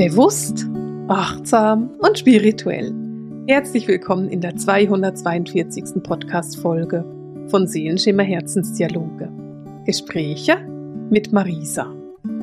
Bewusst, achtsam und spirituell. Herzlich willkommen in der 242. Podcast-Folge von Seelenschimmer Herzensdialoge. Gespräche mit Marisa.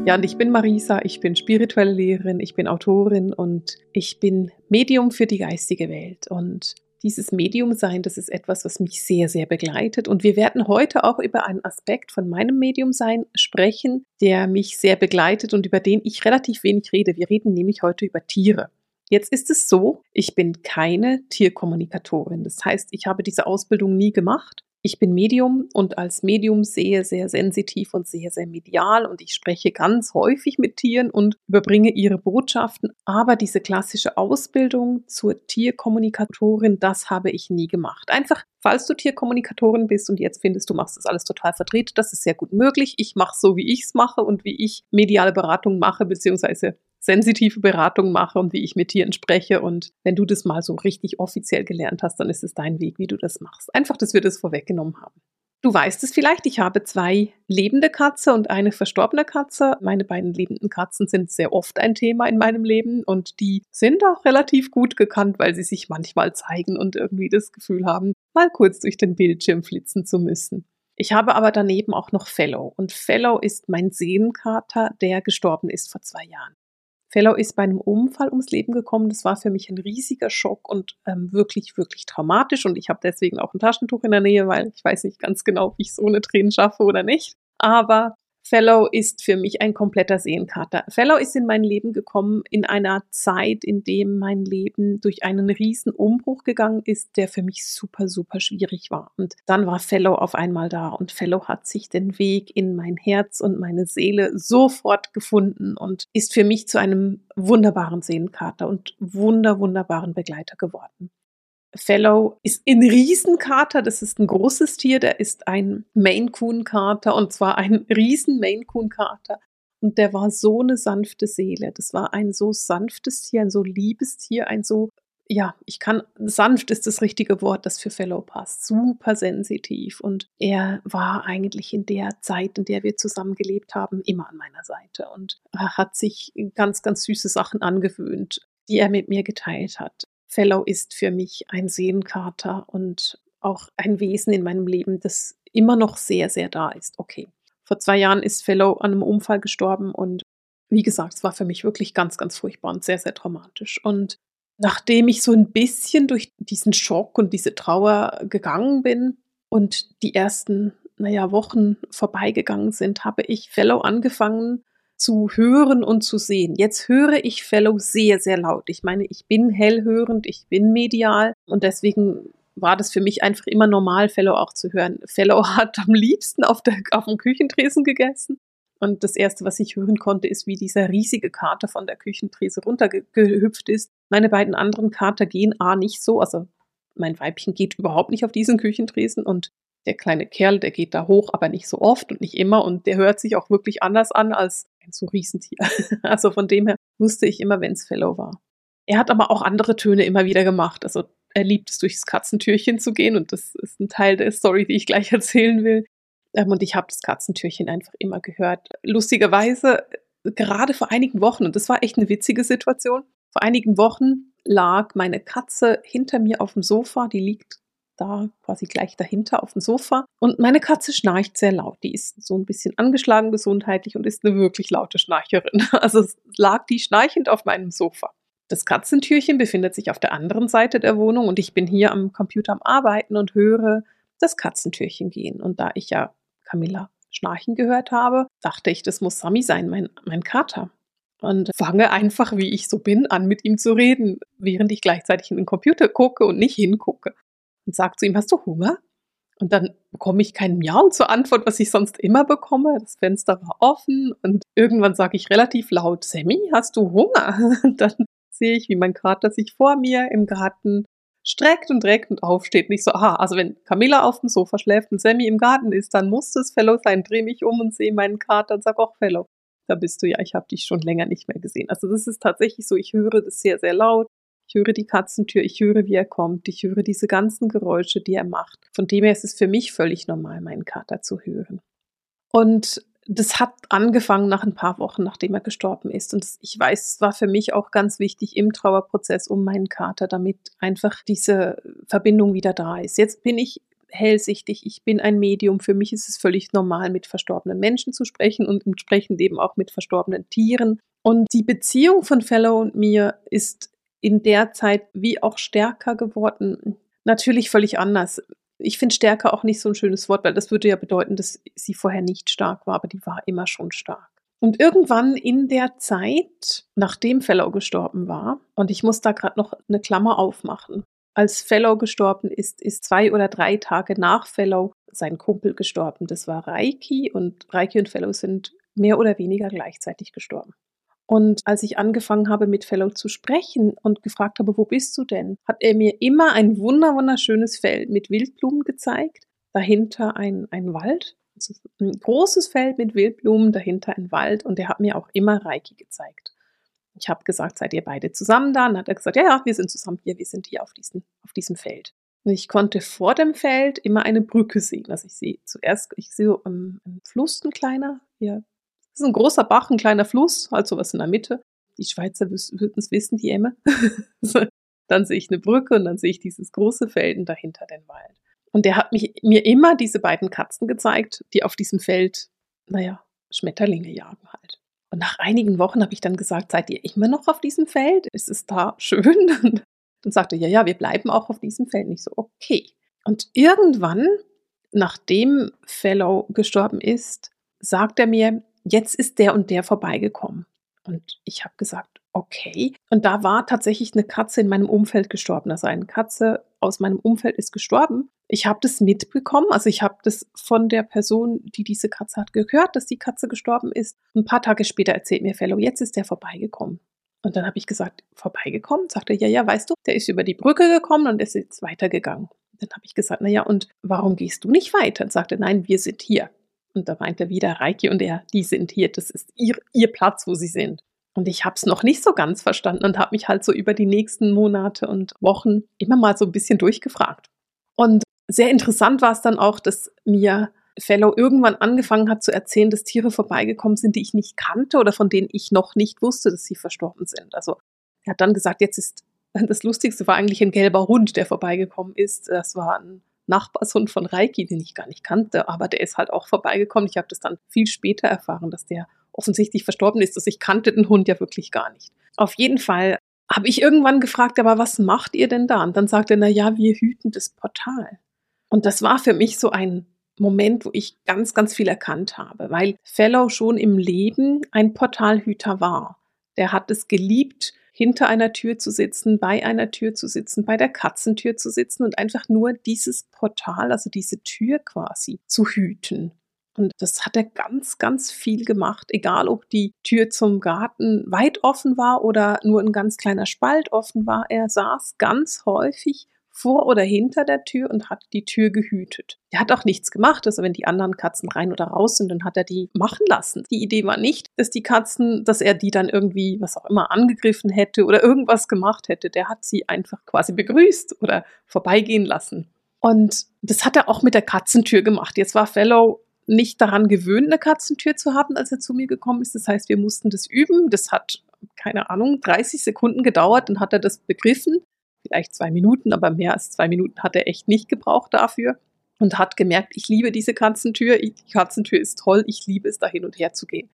Ja, und ich bin Marisa, ich bin spirituelle Lehrerin, ich bin Autorin und ich bin Medium für die geistige Welt. Und dieses Medium sein, das ist etwas, was mich sehr, sehr begleitet. Und wir werden heute auch über einen Aspekt von meinem Medium sein sprechen, der mich sehr begleitet und über den ich relativ wenig rede. Wir reden nämlich heute über Tiere. Jetzt ist es so, ich bin keine Tierkommunikatorin. Das heißt, ich habe diese Ausbildung nie gemacht. Ich bin Medium und als Medium sehr, sehr sensitiv und sehr, sehr medial und ich spreche ganz häufig mit Tieren und überbringe ihre Botschaften. Aber diese klassische Ausbildung zur Tierkommunikatorin, das habe ich nie gemacht. Einfach, falls du Tierkommunikatorin bist und jetzt findest, du machst das alles total verdreht, das ist sehr gut möglich. Ich mache so, wie ich es mache und wie ich mediale Beratung mache, beziehungsweise sensitive Beratung mache und wie ich mit Tieren spreche. Und wenn du das mal so richtig offiziell gelernt hast, dann ist es dein Weg, wie du das machst. Einfach, dass wir das vorweggenommen haben. Du weißt es vielleicht, ich habe zwei lebende Katze und eine verstorbene Katze. Meine beiden lebenden Katzen sind sehr oft ein Thema in meinem Leben und die sind auch relativ gut gekannt, weil sie sich manchmal zeigen und irgendwie das Gefühl haben, mal kurz durch den Bildschirm flitzen zu müssen. Ich habe aber daneben auch noch Fellow und Fellow ist mein Seelenkater, der gestorben ist vor zwei Jahren. Fellow ist bei einem Unfall ums Leben gekommen. Das war für mich ein riesiger Schock und ähm, wirklich, wirklich traumatisch. Und ich habe deswegen auch ein Taschentuch in der Nähe, weil ich weiß nicht ganz genau, wie ich so eine Tränen schaffe oder nicht. Aber Fellow ist für mich ein kompletter Seenkater. Fellow ist in mein Leben gekommen in einer Zeit, in dem mein Leben durch einen riesen Umbruch gegangen ist, der für mich super, super schwierig war. Und dann war Fellow auf einmal da und Fellow hat sich den Weg in mein Herz und meine Seele sofort gefunden und ist für mich zu einem wunderbaren Seenkater und wunder, wunderbaren Begleiter geworden. Fellow ist in Riesenkater, das ist ein großes Tier, der ist ein Maine Coon Kater und zwar ein riesen Maine Coon Kater. Und der war so eine sanfte Seele. Das war ein so sanftes Tier, ein so liebes Tier, ein so, ja, ich kann, sanft ist das richtige Wort, das für Fellow passt. Super sensitiv. Und er war eigentlich in der Zeit, in der wir zusammen gelebt haben, immer an meiner Seite und hat sich ganz, ganz süße Sachen angewöhnt, die er mit mir geteilt hat. Fellow ist für mich ein Seelenkater und auch ein Wesen in meinem Leben, das immer noch sehr, sehr da ist. Okay. Vor zwei Jahren ist Fellow an einem Unfall gestorben und wie gesagt, es war für mich wirklich ganz, ganz furchtbar und sehr, sehr traumatisch. Und nachdem ich so ein bisschen durch diesen Schock und diese Trauer gegangen bin und die ersten, naja, Wochen vorbeigegangen sind, habe ich Fellow angefangen, zu hören und zu sehen. Jetzt höre ich Fellow sehr, sehr laut. Ich meine, ich bin hellhörend, ich bin medial und deswegen war das für mich einfach immer normal, Fellow auch zu hören. Fellow hat am liebsten auf, der, auf dem Küchentresen gegessen. Und das erste, was ich hören konnte, ist, wie dieser riesige Kater von der Küchentrese runtergehüpft ist. Meine beiden anderen Kater gehen A nicht so, also mein Weibchen geht überhaupt nicht auf diesen Küchentresen und der kleine Kerl, der geht da hoch, aber nicht so oft und nicht immer und der hört sich auch wirklich anders an als ein so Riesentier. Also von dem her wusste ich immer, wenn es Fellow war. Er hat aber auch andere Töne immer wieder gemacht. Also er liebt es, durchs Katzentürchen zu gehen und das ist ein Teil der Story, die ich gleich erzählen will. Ähm, und ich habe das Katzentürchen einfach immer gehört. Lustigerweise, gerade vor einigen Wochen, und das war echt eine witzige Situation, vor einigen Wochen lag meine Katze hinter mir auf dem Sofa, die liegt da quasi gleich dahinter auf dem Sofa. Und meine Katze schnarcht sehr laut. Die ist so ein bisschen angeschlagen gesundheitlich und ist eine wirklich laute Schnarcherin. Also lag die schnarchend auf meinem Sofa. Das Katzentürchen befindet sich auf der anderen Seite der Wohnung und ich bin hier am Computer am Arbeiten und höre das Katzentürchen gehen. Und da ich ja Camilla schnarchen gehört habe, dachte ich, das muss Sami sein, mein, mein Kater. Und fange einfach, wie ich so bin, an mit ihm zu reden, während ich gleichzeitig in den Computer gucke und nicht hingucke und sage zu ihm, hast du Hunger? Und dann bekomme ich kein Miau zur Antwort, was ich sonst immer bekomme. Das Fenster war offen und irgendwann sage ich relativ laut, Sammy, hast du Hunger? Und dann sehe ich, wie mein Kater sich vor mir im Garten streckt und reckt und aufsteht. Nicht so, aha, also wenn Camilla auf dem Sofa schläft und Sammy im Garten ist, dann muss das Fellow sein. Dreh mich um und sehe meinen Kater und sag auch Fellow. Da bist du ja, ich habe dich schon länger nicht mehr gesehen. Also das ist tatsächlich so, ich höre das sehr, sehr laut. Ich höre die Katzentür, ich höre, wie er kommt, ich höre diese ganzen Geräusche, die er macht. Von dem her ist es für mich völlig normal, meinen Kater zu hören. Und das hat angefangen nach ein paar Wochen, nachdem er gestorben ist. Und ich weiß, es war für mich auch ganz wichtig im Trauerprozess um meinen Kater, damit einfach diese Verbindung wieder da ist. Jetzt bin ich hellsichtig, ich bin ein Medium. Für mich ist es völlig normal, mit verstorbenen Menschen zu sprechen und entsprechend eben auch mit verstorbenen Tieren. Und die Beziehung von Fellow und mir ist in der Zeit wie auch stärker geworden. Natürlich völlig anders. Ich finde stärker auch nicht so ein schönes Wort, weil das würde ja bedeuten, dass sie vorher nicht stark war, aber die war immer schon stark. Und irgendwann in der Zeit, nachdem Fellow gestorben war, und ich muss da gerade noch eine Klammer aufmachen, als Fellow gestorben ist, ist zwei oder drei Tage nach Fellow sein Kumpel gestorben. Das war Reiki und Reiki und Fellow sind mehr oder weniger gleichzeitig gestorben. Und als ich angefangen habe, mit Fellow zu sprechen und gefragt habe, wo bist du denn, hat er mir immer ein wunder wunderschönes Feld mit Wildblumen gezeigt, dahinter ein, ein Wald, also ein großes Feld mit Wildblumen, dahinter ein Wald und er hat mir auch immer Reiki gezeigt. Ich habe gesagt, seid ihr beide zusammen da? Und hat er gesagt, ja, ja, wir sind zusammen hier, wir sind hier auf, diesen, auf diesem Feld. Und ich konnte vor dem Feld immer eine Brücke sehen. Also ich sehe zuerst, ich sehe so ein, ein Fluss, ein kleiner, hier das ist ein großer Bach, ein kleiner Fluss, halt sowas in der Mitte. Die Schweizer würden es wissen, die Emme. dann sehe ich eine Brücke und dann sehe ich dieses große Feld und dahinter den Wald. Und der hat mich, mir immer diese beiden Katzen gezeigt, die auf diesem Feld, naja, Schmetterlinge jagen halt. Und nach einigen Wochen habe ich dann gesagt, seid ihr immer noch auf diesem Feld? Ist es da schön? Dann sagte er, ja, ja, wir bleiben auch auf diesem Feld. Nicht so, okay. Und irgendwann, nachdem Fellow gestorben ist, sagt er mir, jetzt ist der und der vorbeigekommen. Und ich habe gesagt, okay. Und da war tatsächlich eine Katze in meinem Umfeld gestorben. Also eine Katze aus meinem Umfeld ist gestorben. Ich habe das mitbekommen. Also ich habe das von der Person, die diese Katze hat, gehört, dass die Katze gestorben ist. Ein paar Tage später erzählt mir Fellow, jetzt ist der vorbeigekommen. Und dann habe ich gesagt, vorbeigekommen? Sagte er, ja, ja, weißt du, der ist über die Brücke gekommen und ist jetzt weitergegangen. Dann habe ich gesagt, naja, und warum gehst du nicht weiter? Und sagte, nein, wir sind hier. Und da meint er wieder, Reiki und er, die sind hier, das ist ihr, ihr Platz, wo sie sind. Und ich habe es noch nicht so ganz verstanden und habe mich halt so über die nächsten Monate und Wochen immer mal so ein bisschen durchgefragt. Und sehr interessant war es dann auch, dass mir Fellow irgendwann angefangen hat zu erzählen, dass Tiere vorbeigekommen sind, die ich nicht kannte oder von denen ich noch nicht wusste, dass sie verstorben sind. Also er hat dann gesagt, jetzt ist das Lustigste war eigentlich ein gelber Hund, der vorbeigekommen ist. Das war ein Nachbarshund von Reiki, den ich gar nicht kannte, aber der ist halt auch vorbeigekommen. Ich habe das dann viel später erfahren, dass der offensichtlich verstorben ist. Also ich kannte den Hund ja wirklich gar nicht. Auf jeden Fall habe ich irgendwann gefragt, aber was macht ihr denn da? Und dann sagte er, na ja, wir hüten das Portal. Und das war für mich so ein Moment, wo ich ganz, ganz viel erkannt habe, weil Fellow schon im Leben ein Portalhüter war. Der hat es geliebt, hinter einer Tür zu sitzen, bei einer Tür zu sitzen, bei der Katzentür zu sitzen und einfach nur dieses Portal, also diese Tür quasi zu hüten. Und das hat er ganz, ganz viel gemacht, egal ob die Tür zum Garten weit offen war oder nur ein ganz kleiner Spalt offen war. Er saß ganz häufig vor oder hinter der Tür und hat die Tür gehütet. Er hat auch nichts gemacht, also wenn die anderen Katzen rein oder raus sind, dann hat er die machen lassen. Die Idee war nicht, dass die Katzen, dass er die dann irgendwie, was auch immer, angegriffen hätte oder irgendwas gemacht hätte. Der hat sie einfach quasi begrüßt oder vorbeigehen lassen. Und das hat er auch mit der Katzentür gemacht. Jetzt war Fellow nicht daran gewöhnt, eine Katzentür zu haben, als er zu mir gekommen ist. Das heißt, wir mussten das üben. Das hat, keine Ahnung, 30 Sekunden gedauert, dann hat er das begriffen vielleicht zwei Minuten, aber mehr als zwei Minuten hat er echt nicht gebraucht dafür und hat gemerkt, ich liebe diese Katzentür, die Katzentür ist toll, ich liebe es, da hin und her zu gehen.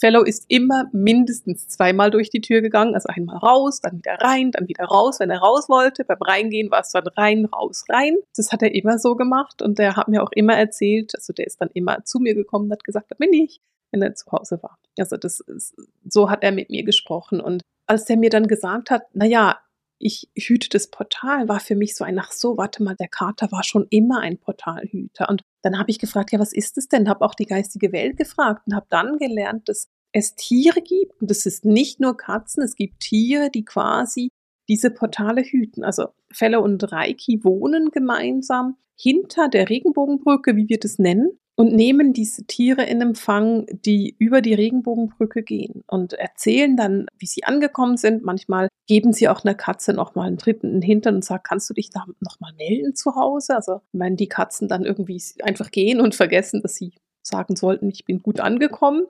Fellow ist immer mindestens zweimal durch die Tür gegangen, also einmal raus, dann wieder rein, dann wieder raus, wenn er raus wollte. Beim Reingehen war es dann rein, raus, rein. Das hat er immer so gemacht und der hat mir auch immer erzählt, also der ist dann immer zu mir gekommen und hat gesagt, da bin ich, wenn er zu Hause war. Also das ist, so hat er mit mir gesprochen und als der mir dann gesagt hat, na ja, ich hüte das Portal, war für mich so ein, ach so, warte mal, der Kater war schon immer ein Portalhüter. Und dann habe ich gefragt, ja, was ist es denn? Habe auch die geistige Welt gefragt und habe dann gelernt, dass es Tiere gibt. Und es ist nicht nur Katzen, es gibt Tiere, die quasi diese Portale hüten. Also Felle und Reiki wohnen gemeinsam hinter der Regenbogenbrücke, wie wir das nennen und nehmen diese Tiere in Empfang, die über die Regenbogenbrücke gehen und erzählen dann, wie sie angekommen sind. Manchmal geben sie auch einer Katze nochmal einen Tritt in den Hintern und sagen, kannst du dich da nochmal melden zu Hause? Also, wenn die Katzen dann irgendwie einfach gehen und vergessen, dass sie sagen sollten, ich bin gut angekommen.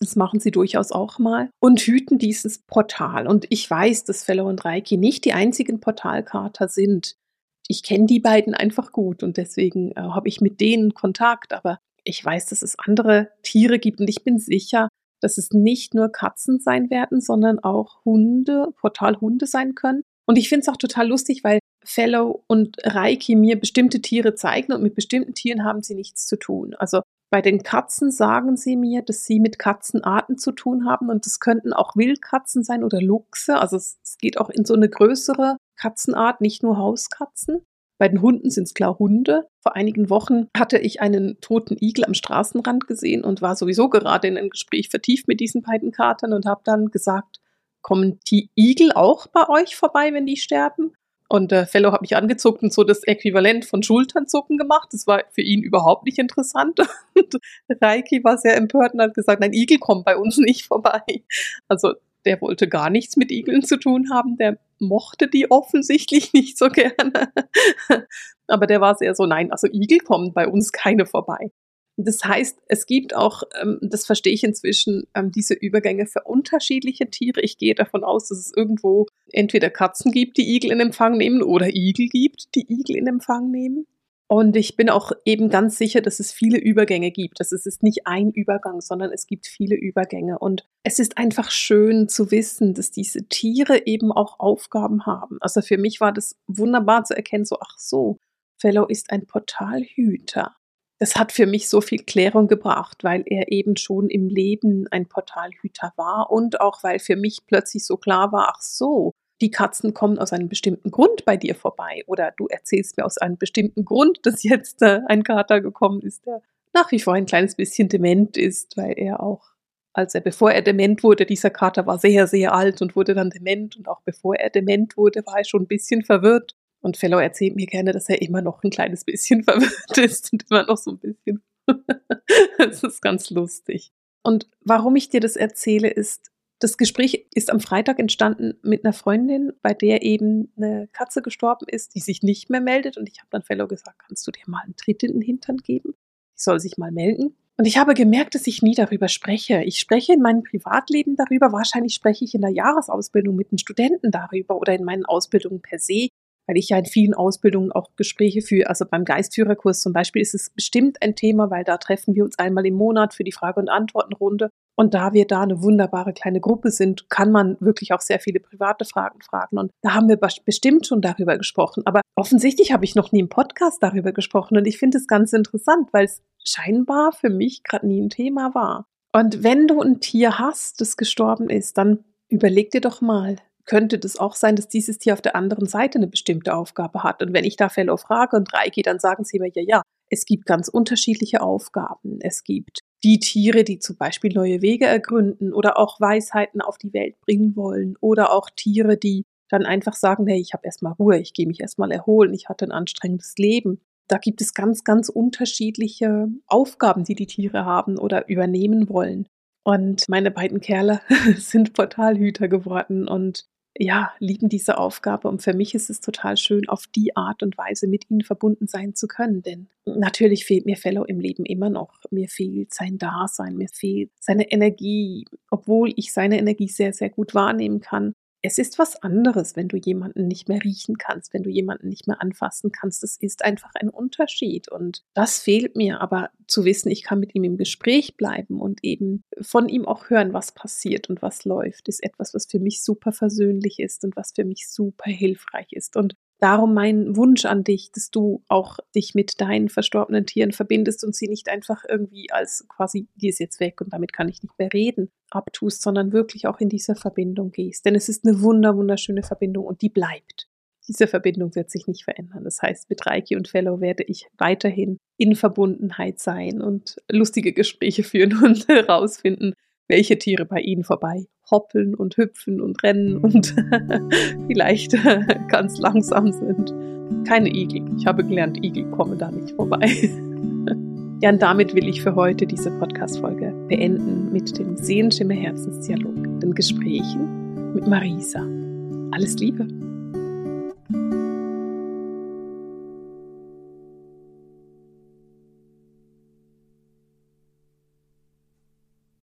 Das machen sie durchaus auch mal und hüten dieses Portal. Und ich weiß, dass Fellow und Reiki nicht die einzigen Portalkater sind. Ich kenne die beiden einfach gut und deswegen äh, habe ich mit denen Kontakt. Aber ich weiß, dass es andere Tiere gibt und ich bin sicher, dass es nicht nur Katzen sein werden, sondern auch Hunde, Portalhunde sein können. Und ich finde es auch total lustig, weil Fellow und Reiki mir bestimmte Tiere zeigen und mit bestimmten Tieren haben sie nichts zu tun. Also bei den Katzen sagen sie mir, dass sie mit Katzenarten zu tun haben und das könnten auch Wildkatzen sein oder Luchse. Also es, es geht auch in so eine größere Katzenart, nicht nur Hauskatzen. Bei den Hunden sind es klar Hunde. Vor einigen Wochen hatte ich einen toten Igel am Straßenrand gesehen und war sowieso gerade in ein Gespräch vertieft mit diesen beiden Katern und habe dann gesagt, kommen die Igel auch bei euch vorbei, wenn die sterben? Und der Fellow hat mich angezuckt und so das Äquivalent von Schulternzucken gemacht. Das war für ihn überhaupt nicht interessant. Und Reiki war sehr empört und hat gesagt, nein, Igel kommen bei uns nicht vorbei. Also der wollte gar nichts mit Igeln zu tun haben. Der mochte die offensichtlich nicht so gerne. Aber der war sehr so, nein, also Igel kommen bei uns keine vorbei. Das heißt, es gibt auch, ähm, das verstehe ich inzwischen, ähm, diese Übergänge für unterschiedliche Tiere. Ich gehe davon aus, dass es irgendwo entweder Katzen gibt, die Igel in Empfang nehmen oder Igel gibt, die Igel in Empfang nehmen. Und ich bin auch eben ganz sicher, dass es viele Übergänge gibt. Dass es ist nicht ein Übergang, sondern es gibt viele Übergänge. Und es ist einfach schön zu wissen, dass diese Tiere eben auch Aufgaben haben. Also für mich war das wunderbar zu erkennen, so, ach so, Fellow ist ein Portalhüter. Das hat für mich so viel Klärung gebracht, weil er eben schon im Leben ein Portalhüter war und auch weil für mich plötzlich so klar war, ach so, die Katzen kommen aus einem bestimmten Grund bei dir vorbei oder du erzählst mir aus einem bestimmten Grund, dass jetzt äh, ein Kater gekommen ist, der nach wie vor ein kleines bisschen dement ist, weil er auch, als er, bevor er dement wurde, dieser Kater war sehr, sehr alt und wurde dann dement und auch bevor er dement wurde, war er schon ein bisschen verwirrt. Und Fellow erzählt mir gerne, dass er immer noch ein kleines bisschen verwirrt ist und immer noch so ein bisschen. das ist ganz lustig. Und warum ich dir das erzähle, ist, das Gespräch ist am Freitag entstanden mit einer Freundin, bei der eben eine Katze gestorben ist, die sich nicht mehr meldet. Und ich habe dann Fellow gesagt, kannst du dir mal einen Tritt in den Hintern geben? Die soll sich mal melden. Und ich habe gemerkt, dass ich nie darüber spreche. Ich spreche in meinem Privatleben darüber. Wahrscheinlich spreche ich in der Jahresausbildung mit den Studenten darüber oder in meinen Ausbildungen per se weil ich ja in vielen Ausbildungen auch Gespräche führe. Also beim Geistführerkurs zum Beispiel ist es bestimmt ein Thema, weil da treffen wir uns einmal im Monat für die Frage- und Antwortenrunde. Und da wir da eine wunderbare kleine Gruppe sind, kann man wirklich auch sehr viele private Fragen fragen. Und da haben wir bestimmt schon darüber gesprochen. Aber offensichtlich habe ich noch nie im Podcast darüber gesprochen. Und ich finde es ganz interessant, weil es scheinbar für mich gerade nie ein Thema war. Und wenn du ein Tier hast, das gestorben ist, dann überleg dir doch mal, könnte das auch sein, dass dieses Tier auf der anderen Seite eine bestimmte Aufgabe hat. Und wenn ich da Fellow frage und Reiki, dann sagen sie mir ja, ja, es gibt ganz unterschiedliche Aufgaben. Es gibt die Tiere, die zum Beispiel neue Wege ergründen oder auch Weisheiten auf die Welt bringen wollen oder auch Tiere, die dann einfach sagen, hey, ich habe erstmal Ruhe, ich gehe mich erstmal erholen, ich hatte ein anstrengendes Leben. Da gibt es ganz, ganz unterschiedliche Aufgaben, die die Tiere haben oder übernehmen wollen. Und meine beiden Kerle sind Portalhüter geworden und ja, lieben diese Aufgabe. Und für mich ist es total schön, auf die Art und Weise mit ihnen verbunden sein zu können. Denn natürlich fehlt mir Fellow im Leben immer noch. Mir fehlt sein Dasein, mir fehlt seine Energie, obwohl ich seine Energie sehr, sehr gut wahrnehmen kann es ist was anderes, wenn du jemanden nicht mehr riechen kannst, wenn du jemanden nicht mehr anfassen kannst. Das ist einfach ein Unterschied und das fehlt mir. Aber zu wissen, ich kann mit ihm im Gespräch bleiben und eben von ihm auch hören, was passiert und was läuft, ist etwas, was für mich super versöhnlich ist und was für mich super hilfreich ist. Und Darum mein Wunsch an dich, dass du auch dich mit deinen verstorbenen Tieren verbindest und sie nicht einfach irgendwie als quasi, die ist jetzt weg und damit kann ich nicht mehr reden, abtust, sondern wirklich auch in dieser Verbindung gehst. Denn es ist eine wunder, wunderschöne Verbindung und die bleibt. Diese Verbindung wird sich nicht verändern. Das heißt, mit Reiki und Fellow werde ich weiterhin in Verbundenheit sein und lustige Gespräche führen und herausfinden, welche Tiere bei ihnen vorbei hoppeln und hüpfen und rennen und vielleicht ganz langsam sind. Keine Igel. Ich habe gelernt, Igel kommen da nicht vorbei. ja, und damit will ich für heute diese Podcast-Folge beenden mit dem Sehenschimmer Herzensdialog, den Gesprächen mit Marisa. Alles Liebe!